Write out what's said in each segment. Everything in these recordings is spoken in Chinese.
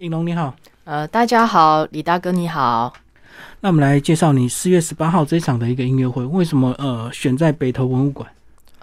应龙你好，呃，大家好，李大哥你好。那我们来介绍你四月十八号这一场的一个音乐会，为什么呃选在北投文物馆？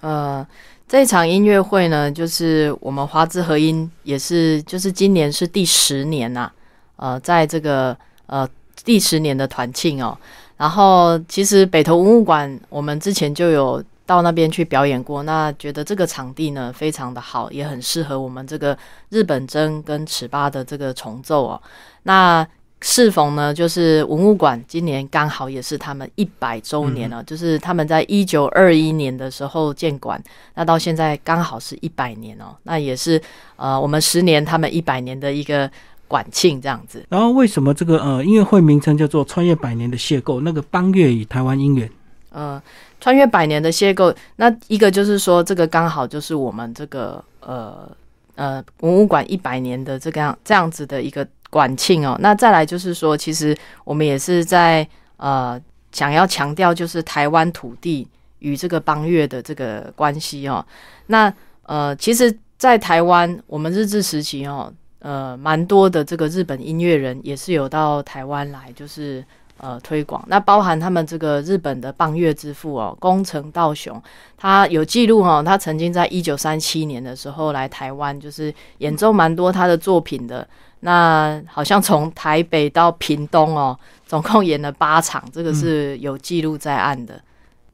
呃，这场音乐会呢，就是我们华资合音也是，就是今年是第十年呐，呃，在这个呃第十年的团庆哦。然后其实北投文物馆我们之前就有到那边去表演过，那觉得这个场地呢非常的好，也很适合我们这个日本筝跟尺八的这个重奏哦。那适逢呢，就是文物馆今年刚好也是他们一百周年了，就是他们在一九二一年的时候建馆，那到现在刚好是一百年哦，那也是呃我们十年他们一百年的一个馆庆这样子。然后为什么这个呃音乐会名称叫做《穿越百年的邂逅》？那个邦乐与台湾音乐，呃，穿越百年的邂逅，那一个就是说这个刚好就是我们这个呃呃文物馆一百年的这个样这样子的一个。馆庆哦，那再来就是说，其实我们也是在呃想要强调，就是台湾土地与这个邦乐的这个关系哦。那呃，其实，在台湾，我们日治时期哦，呃，蛮多的这个日本音乐人也是有到台湾来，就是呃推广。那包含他们这个日本的棒月之父哦，宫城道雄，他有记录哦，他曾经在一九三七年的时候来台湾，就是演奏蛮多他的作品的。那好像从台北到屏东哦，总共演了八场，这个是有记录在案的。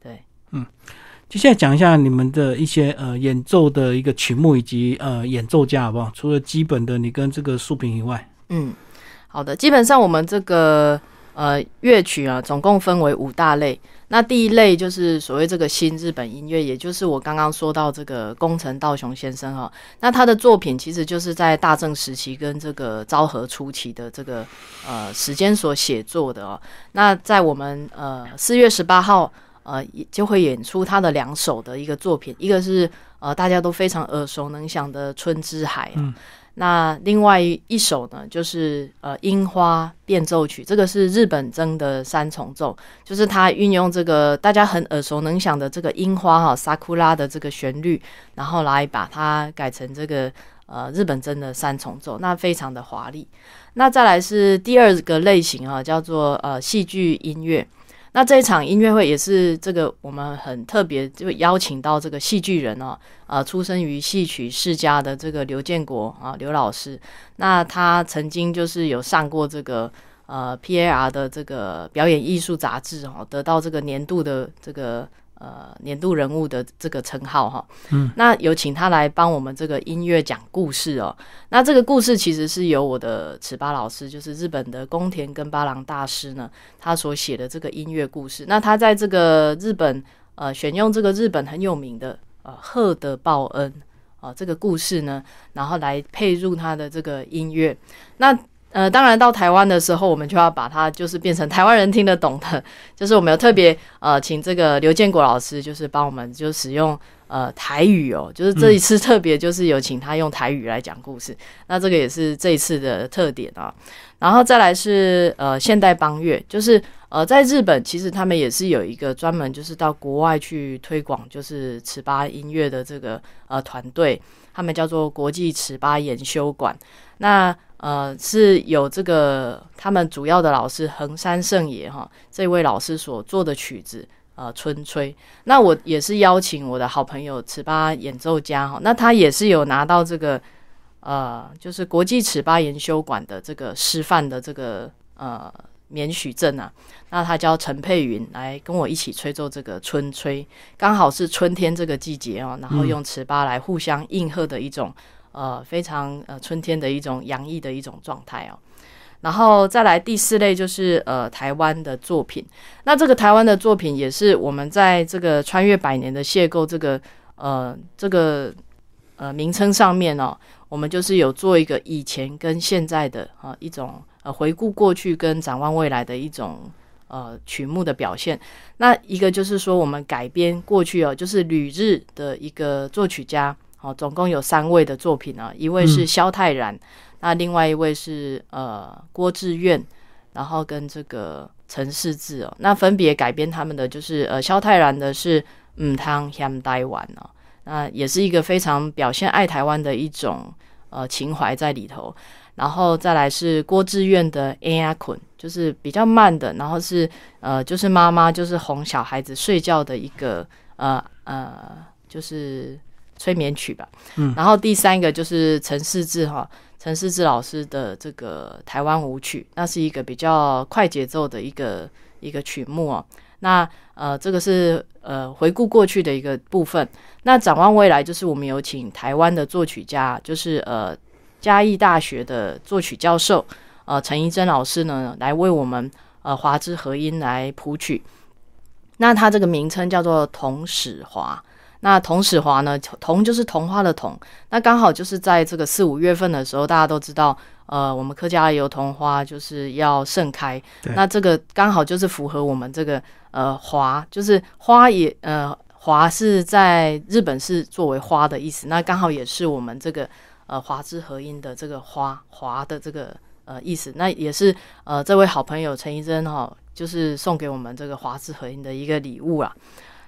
对，嗯，接下来讲一下你们的一些呃演奏的一个曲目以及呃演奏家好不好？除了基本的你跟这个竖屏以外，嗯，好的，基本上我们这个呃乐曲啊，总共分为五大类。那第一类就是所谓这个新日本音乐，也就是我刚刚说到这个宫城道雄先生哈。那他的作品其实就是在大正时期跟这个昭和初期的这个呃时间所写作的哦。那在我们呃四月十八号呃就会演出他的两首的一个作品，一个是呃大家都非常耳熟能详的《春之海》啊。那另外一首呢，就是呃《樱花变奏曲》，这个是日本筝的三重奏，就是他运用这个大家很耳熟能详的这个樱花哈萨库拉的这个旋律，然后来把它改成这个呃日本筝的三重奏，那非常的华丽。那再来是第二个类型啊，叫做呃戏剧音乐。那这一场音乐会也是这个我们很特别，就邀请到这个戏剧人哦，呃，出生于戏曲世家的这个刘建国啊，刘老师。那他曾经就是有上过这个呃 P A R 的这个表演艺术杂志哦，得到这个年度的这个。呃，年度人物的这个称号哈，嗯，那有请他来帮我们这个音乐讲故事哦。那这个故事其实是由我的尺八老师，就是日本的宫田跟八郎大师呢，他所写的这个音乐故事。那他在这个日本呃，选用这个日本很有名的呃鹤德报恩啊这个故事呢，然后来配入他的这个音乐。那呃，当然到台湾的时候，我们就要把它就是变成台湾人听得懂的，就是我们有特别呃，请这个刘建国老师，就是帮我们就使用呃台语哦，就是这一次特别就是有请他用台语来讲故事，那这个也是这一次的特点啊。然后再来是呃现代邦乐，就是呃在日本其实他们也是有一个专门就是到国外去推广就是尺八音乐的这个呃团队，他们叫做国际尺八研修馆，那。呃，是有这个他们主要的老师横山圣也哈，这位老师所做的曲子，呃，春吹。那我也是邀请我的好朋友尺八演奏家哈，那他也是有拿到这个呃，就是国际尺八研修馆的这个师范的这个呃免许证啊。那他叫陈佩云来跟我一起吹奏这个春吹，刚好是春天这个季节哦，然后用尺八来互相应和的一种。呃，非常呃春天的一种洋溢的一种状态哦，然后再来第四类就是呃台湾的作品，那这个台湾的作品也是我们在这个穿越百年的邂逅这个呃这个呃名称上面哦，我们就是有做一个以前跟现在的啊一种呃回顾过去跟展望未来的一种呃曲目的表现。那一个就是说我们改编过去哦，就是旅日的一个作曲家。哦，总共有三位的作品啊，一位是萧泰然，那另外一位是呃郭志愿，然后跟这个陈世志哦，那分别改编他们的就是呃萧泰然的是嗯汤香台湾哦，那也是一个非常表现爱台湾的一种呃情怀在里头。然后再来是郭志愿的 A 呀捆，就是比较慢的，然后是呃，就是妈妈就是哄小孩子睡觉的一个呃呃，就是催眠曲吧。嗯，然后第三个就是陈世志哈，陈世志老师的这个台湾舞曲，那是一个比较快节奏的一个一个曲目哦。那呃，这个是呃回顾过去的一个部分。那展望未来，就是我们有请台湾的作曲家，就是呃。嘉义大学的作曲教授，呃，陈怡珍老师呢，来为我们呃华之和音来谱曲。那它这个名称叫做童史华。那桐始华呢，桐就是童话的童。那刚好就是在这个四五月份的时候，大家都知道，呃，我们客家油桐花就是要盛开。那这个刚好就是符合我们这个呃华，就是花也呃华是在日本是作为花的意思。那刚好也是我们这个。呃，华之合音的这个花华的这个呃意思，那也是呃这位好朋友陈怡珍哈，就是送给我们这个华之合音的一个礼物啊。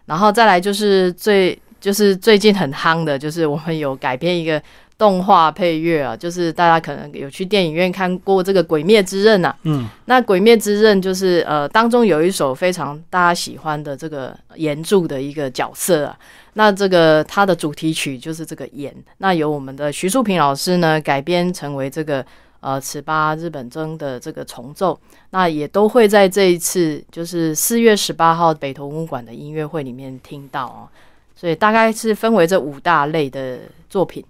然后再来就是最就是最近很夯的，就是我们有改编一个。动画配乐啊，就是大家可能有去电影院看过这个《鬼灭之刃》啊。嗯，那《鬼灭之刃》就是呃，当中有一首非常大家喜欢的这个岩柱的一个角色啊。那这个它的主题曲就是这个岩，那由我们的徐树平老师呢改编成为这个呃尺八日本筝的这个重奏，那也都会在这一次就是四月十八号北投文物馆的音乐会里面听到哦。所以大概是分为这五大类的作品。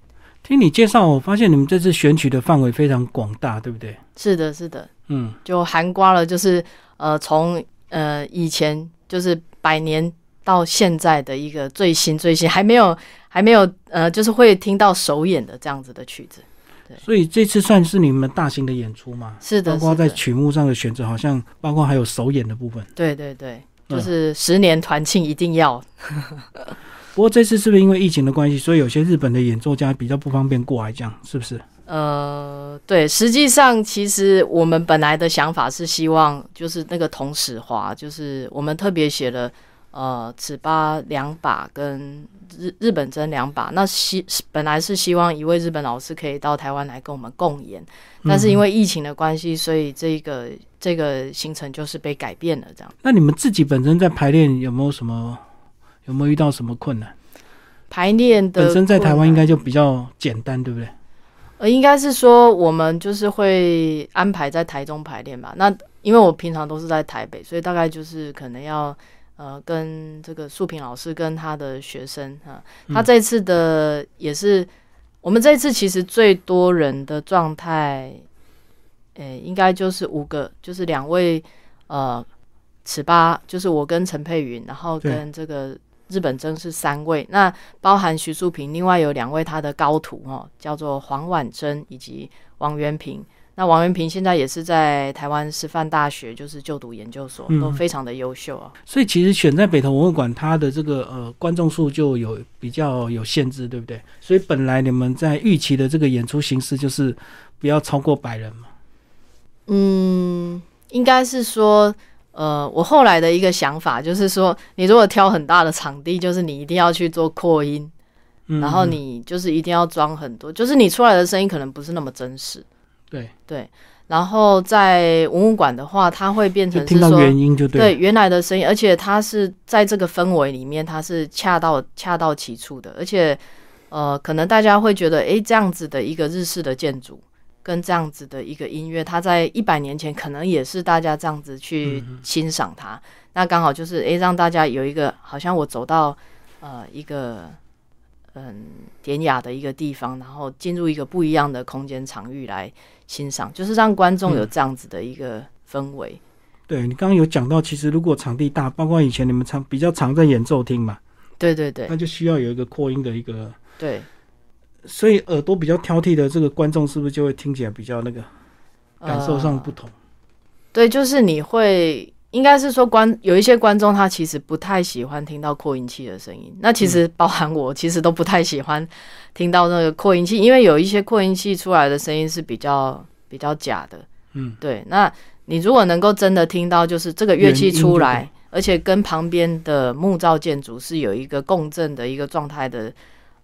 听你介绍，我发现你们这次选曲的范围非常广大，对不对？是的，是的，嗯，就含刮了，就是呃，从呃以前就是百年到现在的一个最新最新，还没有还没有呃，就是会听到首演的这样子的曲子。对，所以这次算是你们大型的演出吗？是的，包括在曲目上的选择，好像包括还有首演的部分。对对对，就是十年团庆一定要。不过这次是不是因为疫情的关系，所以有些日本的演奏家比较不方便过来，这样是不是？呃，对，实际上其实我们本来的想法是希望，就是那个同时华，就是我们特别写了呃尺八两把跟日日本针两把，那希本来是希望一位日本老师可以到台湾来跟我们共演，但是因为疫情的关系，所以这个这个行程就是被改变了，这样。那你们自己本身在排练有没有什么？有没有遇到什么困难？排练的本身在台湾应该就比较简单，对不对？呃，应该是说我们就是会安排在台中排练吧。那因为我平常都是在台北，所以大概就是可能要呃跟这个素平老师跟他的学生哈，他这次的也是我们这次其实最多人的状态，诶，应该就是五个，就是两位呃尺八，就是我跟陈佩云，然后跟这个。日本真是三位，那包含徐素平，另外有两位他的高徒哦，叫做黄婉珍以及王元平。那王元平现在也是在台湾师范大学，就是就读研究所，都非常的优秀啊。所以其实选在北投文物馆，它的这个呃观众数就有比较有限制，对不对？所以本来你们在预期的这个演出形式就是不要超过百人嘛。嗯，应该是说。呃，我后来的一个想法就是说，你如果挑很大的场地，就是你一定要去做扩音，然后你就是一定要装很多，就是你出来的声音可能不是那么真实。对对，然后在文物馆的话，它会变成听到原音就对原来的声音，而且它是在这个氛围里面，它是恰到恰到其处的，而且呃，可能大家会觉得，哎，这样子的一个日式的建筑。跟这样子的一个音乐，它在一百年前可能也是大家这样子去欣赏它。那刚好就是诶，让大家有一个好像我走到呃一个嗯典雅的一个地方，然后进入一个不一样的空间场域来欣赏，就是让观众有这样子的一个氛围。对你刚刚有讲到，其实如果场地大，包括以前你们常比较常在演奏厅嘛，对对对，那就需要有一个扩音的一个对。所以耳朵比较挑剔的这个观众，是不是就会听起来比较那个感受上不同？对，就是你会应该是说观有一些观众他其实不太喜欢听到扩音器的声音。那其实包含我，其实都不太喜欢听到那个扩音器，因为有一些扩音器出来的声音是比较比较假的。嗯，对。那你如果能够真的听到，就是这个乐器出来，而且跟旁边的木造建筑是有一个共振的一个状态的。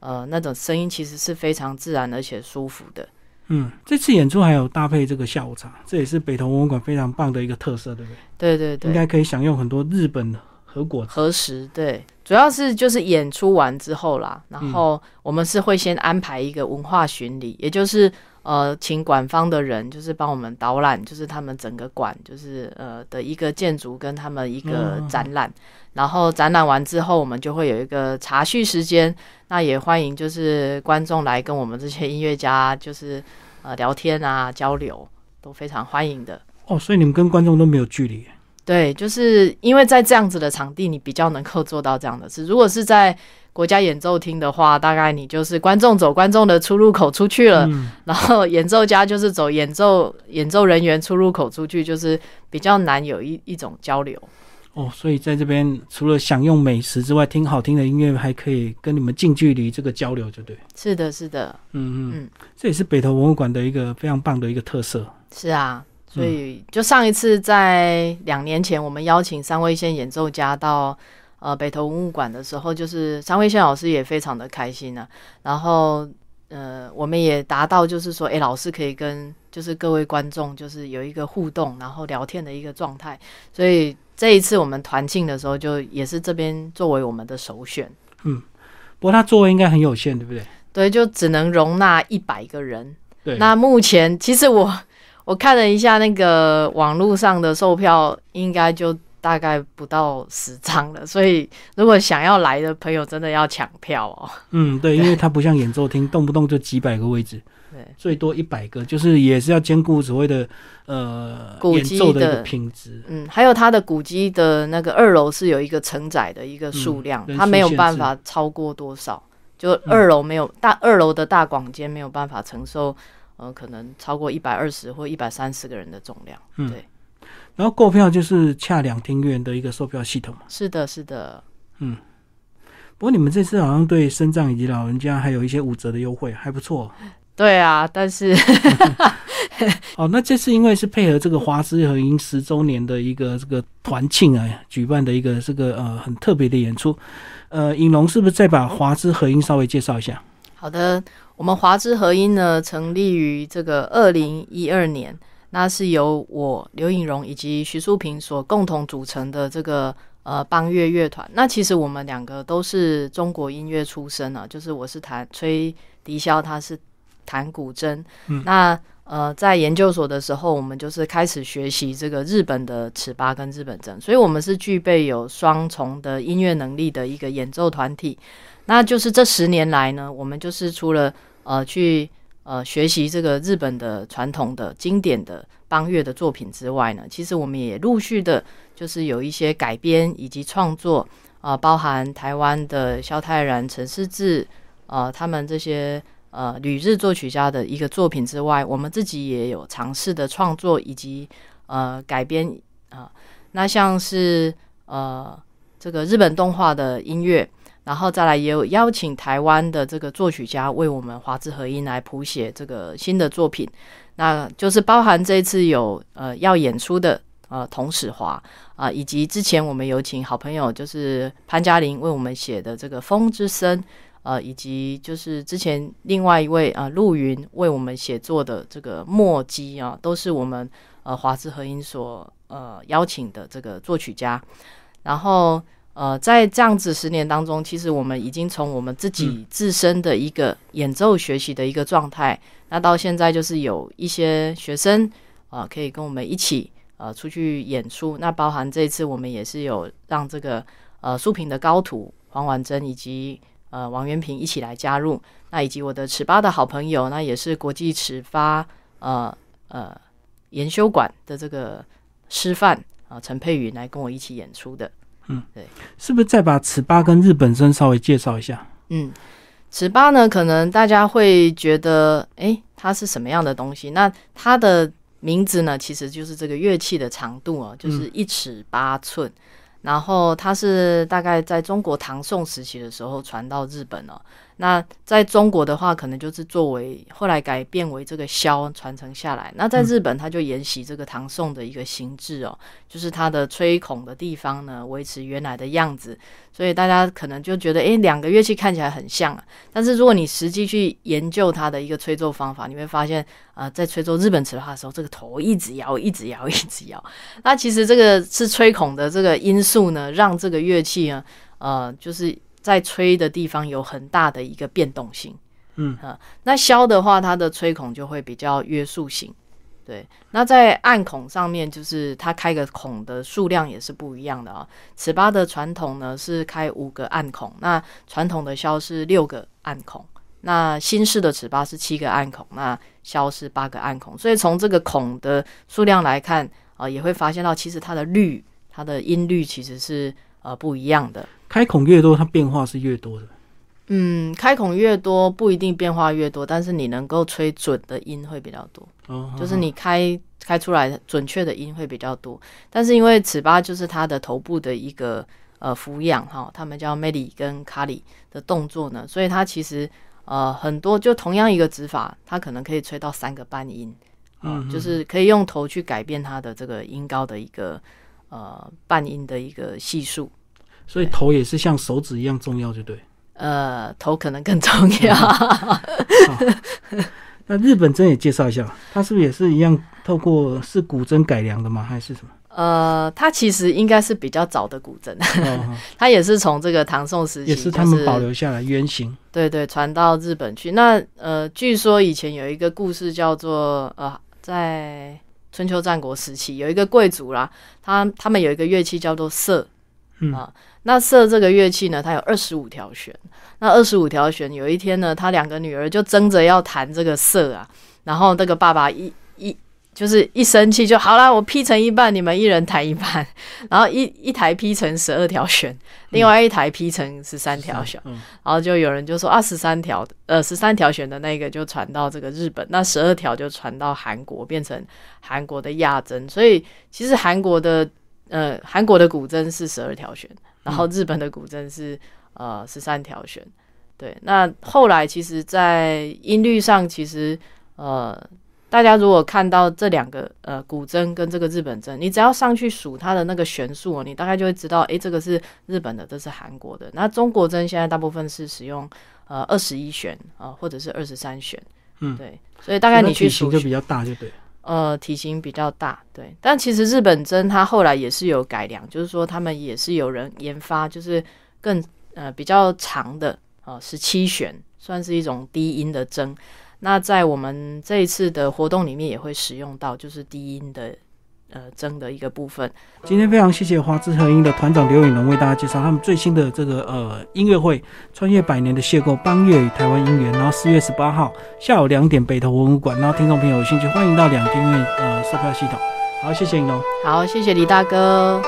呃，那种声音其实是非常自然而且舒服的。嗯，这次演出还有搭配这个下午茶，这也是北投文物馆非常棒的一个特色，对不对？对对对，应该可以享用很多日本和果和食。对，主要是就是演出完之后啦，然后我们是会先安排一个文化巡礼，也就是呃，请馆方的人就是帮我们导览，就是他们整个馆就是呃的一个建筑跟他们一个展览。然后展览完之后，我们就会有一个茶叙时间。那也欢迎就是观众来跟我们这些音乐家就是呃聊天啊交流，都非常欢迎的。哦，所以你们跟观众都没有距离？对，就是因为在这样子的场地，你比较能够做到这样的事。如果是在国家演奏厅的话，大概你就是观众走观众的出入口出去了，然后演奏家就是走演奏演奏人员出入口出去，就是比较难有一一种交流。哦，所以在这边除了享用美食之外，听好听的音乐，还可以跟你们近距离这个交流，就对。是的，是的，嗯嗯，这也是北投文物馆的一个非常棒的一个特色。是啊，所以就上一次在两年前，我们邀请三位线演奏家到呃北投文物馆的时候，就是三位线老师也非常的开心呢。然后呃，我们也达到就是说，哎，老师可以跟就是各位观众就是有一个互动，然后聊天的一个状态，所以。这一次我们团庆的时候，就也是这边作为我们的首选。嗯，不过他座位应该很有限，对不对？对，就只能容纳一百个人。对，那目前其实我我看了一下那个网络上的售票，应该就大概不到十张了。所以如果想要来的朋友，真的要抢票哦。嗯，对，因为它不像演奏厅，动不动就几百个位置。对，最多一百个，就是也是要兼顾所谓的呃演奏的品质。嗯，还有它的古迹的那个二楼是有一个承载的一个数量，它没有办法超过多少，就二楼没有大二楼的大广间没有办法承受呃可能超过一百二十或一百三十个人的重量。嗯，对。然后购票就是恰两厅院的一个售票系统嘛是的，是的。嗯。不过你们这次好像对身障以及老人家还有一些五折的优惠，还不错。对啊，但是，哦，那这次因为是配合这个华资合音十周年的一个这个团庆啊，举办的一个这个呃很特别的演出，呃，尹龙是不是再把华资合音稍微介绍一下？好的，我们华之合音呢成立于这个二零一二年，那是由我刘颖荣以及徐淑平所共同组成的这个呃邦乐乐团。那其实我们两个都是中国音乐出身啊，就是我是弹吹笛箫，他是。弹古筝，那呃，在研究所的时候，我们就是开始学习这个日本的尺八跟日本筝，所以我们是具备有双重的音乐能力的一个演奏团体。那就是这十年来呢，我们就是除了呃去呃学习这个日本的传统的经典的邦乐的作品之外呢，其实我们也陆续的，就是有一些改编以及创作啊，包含台湾的萧泰然、陈思志啊，他们这些。呃，旅日作曲家的一个作品之外，我们自己也有尝试的创作以及呃改编啊。那像是呃这个日本动画的音乐，然后再来也有邀请台湾的这个作曲家为我们华智合音来谱写这个新的作品。那就是包含这次有呃要演出的呃童史华啊，以及之前我们有请好朋友就是潘嘉玲为我们写的这个《风之声》。呃，以及就是之前另外一位啊，陆云为我们写作的这个墨迹啊，都是我们呃华智合音所呃邀请的这个作曲家。然后呃，在这样子十年当中，其实我们已经从我们自己自身的一个演奏学习的一个状态，那到现在就是有一些学生啊，可以跟我们一起呃出去演出。那包含这次我们也是有让这个呃素平的高徒黄婉珍以及。呃，王元平一起来加入，那以及我的尺八的好朋友，那也是国际尺八呃呃研修馆的这个师范啊，陈佩云来跟我一起演出的。嗯，对，是不是再把尺八跟日本声稍微介绍一下？嗯，尺八呢，可能大家会觉得，哎，它是什么样的东西？那它的名字呢，其实就是这个乐器的长度啊，就是一尺八寸。然后它是大概在中国唐宋时期的时候传到日本了。那在中国的话，可能就是作为后来改变为这个箫传承下来。那在日本，它就沿袭这个唐宋的一个形制哦，就是它的吹孔的地方呢维持原来的样子。所以大家可能就觉得，诶，两个乐器看起来很像啊。但是如果你实际去研究它的一个吹奏方法，你会发现，啊，在吹奏日本尺八的时候，这个头一直摇，一直摇，一直摇。那其实这个是吹孔的这个因素呢，让这个乐器呢，呃，就是。在吹的地方有很大的一个变动性，嗯啊，那箫的话，它的吹孔就会比较约束性，对。那在暗孔上面，就是它开个孔的数量也是不一样的啊。尺八的传统呢是开五个暗孔，那传统的箫是六个暗孔，那新式的尺八是七个暗孔，那箫是八个暗孔。所以从这个孔的数量来看啊，也会发现到其实它的律，它的音律其实是呃不一样的。开孔越多，它变化是越多的。嗯，开孔越多不一定变化越多，但是你能够吹准的音会比较多。哦，就是你开开出来准确的音会比较多。但是因为尺八就是它的头部的一个呃俯仰哈，他们叫 Meli 跟卡里的动作呢，所以它其实呃很多就同样一个指法，它可能可以吹到三个半音。嗯，就是可以用头去改变它的这个音高的一个呃半音的一个系数。所以头也是像手指一样重要，就对。呃，头可能更重要。那日本针也介绍一下，它是不是也是一样透过是古筝改良的吗？还是什么？呃，它其实应该是比较早的古筝，它也是从这个唐宋时期，也是他们保留下来原型。对对，传到日本去。那呃，据说以前有一个故事叫做呃，在春秋战国时期有一个贵族啦，他他们有一个乐器叫做瑟，啊。那瑟这个乐器呢，它有二十五条弦。那二十五条弦，有一天呢，他两个女儿就争着要弹这个瑟啊。然后那个爸爸一一就是一生气，就好啦，我劈成一半，你们一人弹一半。然后一一台劈成十二条弦，另外一台劈成十三条弦。然后就有人就说啊，十三条呃十三条弦的那个就传到这个日本，那十二条就传到韩国，变成韩国的亚筝。所以其实韩国的呃韩国的古筝是十二条弦。然后日本的古筝是呃十三条弦，对。那后来其实，在音律上，其实呃，大家如果看到这两个呃古筝跟这个日本筝，你只要上去数它的那个弦数，你大概就会知道，哎，这个是日本的，这是韩国的。那中国筝现在大部分是使用呃二十一弦啊，或者是二十三弦，嗯，对。所以大概你去数就比较大，就对。呃，体型比较大，对，但其实日本针它后来也是有改良，就是说他们也是有人研发，就是更呃比较长的啊，十七弦，算是一种低音的针。那在我们这一次的活动里面也会使用到，就是低音的。呃，争的一个部分。今天非常谢谢华之和音的团长刘颖龙为大家介绍他们最新的这个呃音乐会——穿越百年的邂逅，邦乐与台湾音源。然后四月十八号下午两点，北投文物馆。然后听众朋友有兴趣，欢迎到两厅院呃售票系统。好，谢谢颖龙。好，谢谢李大哥。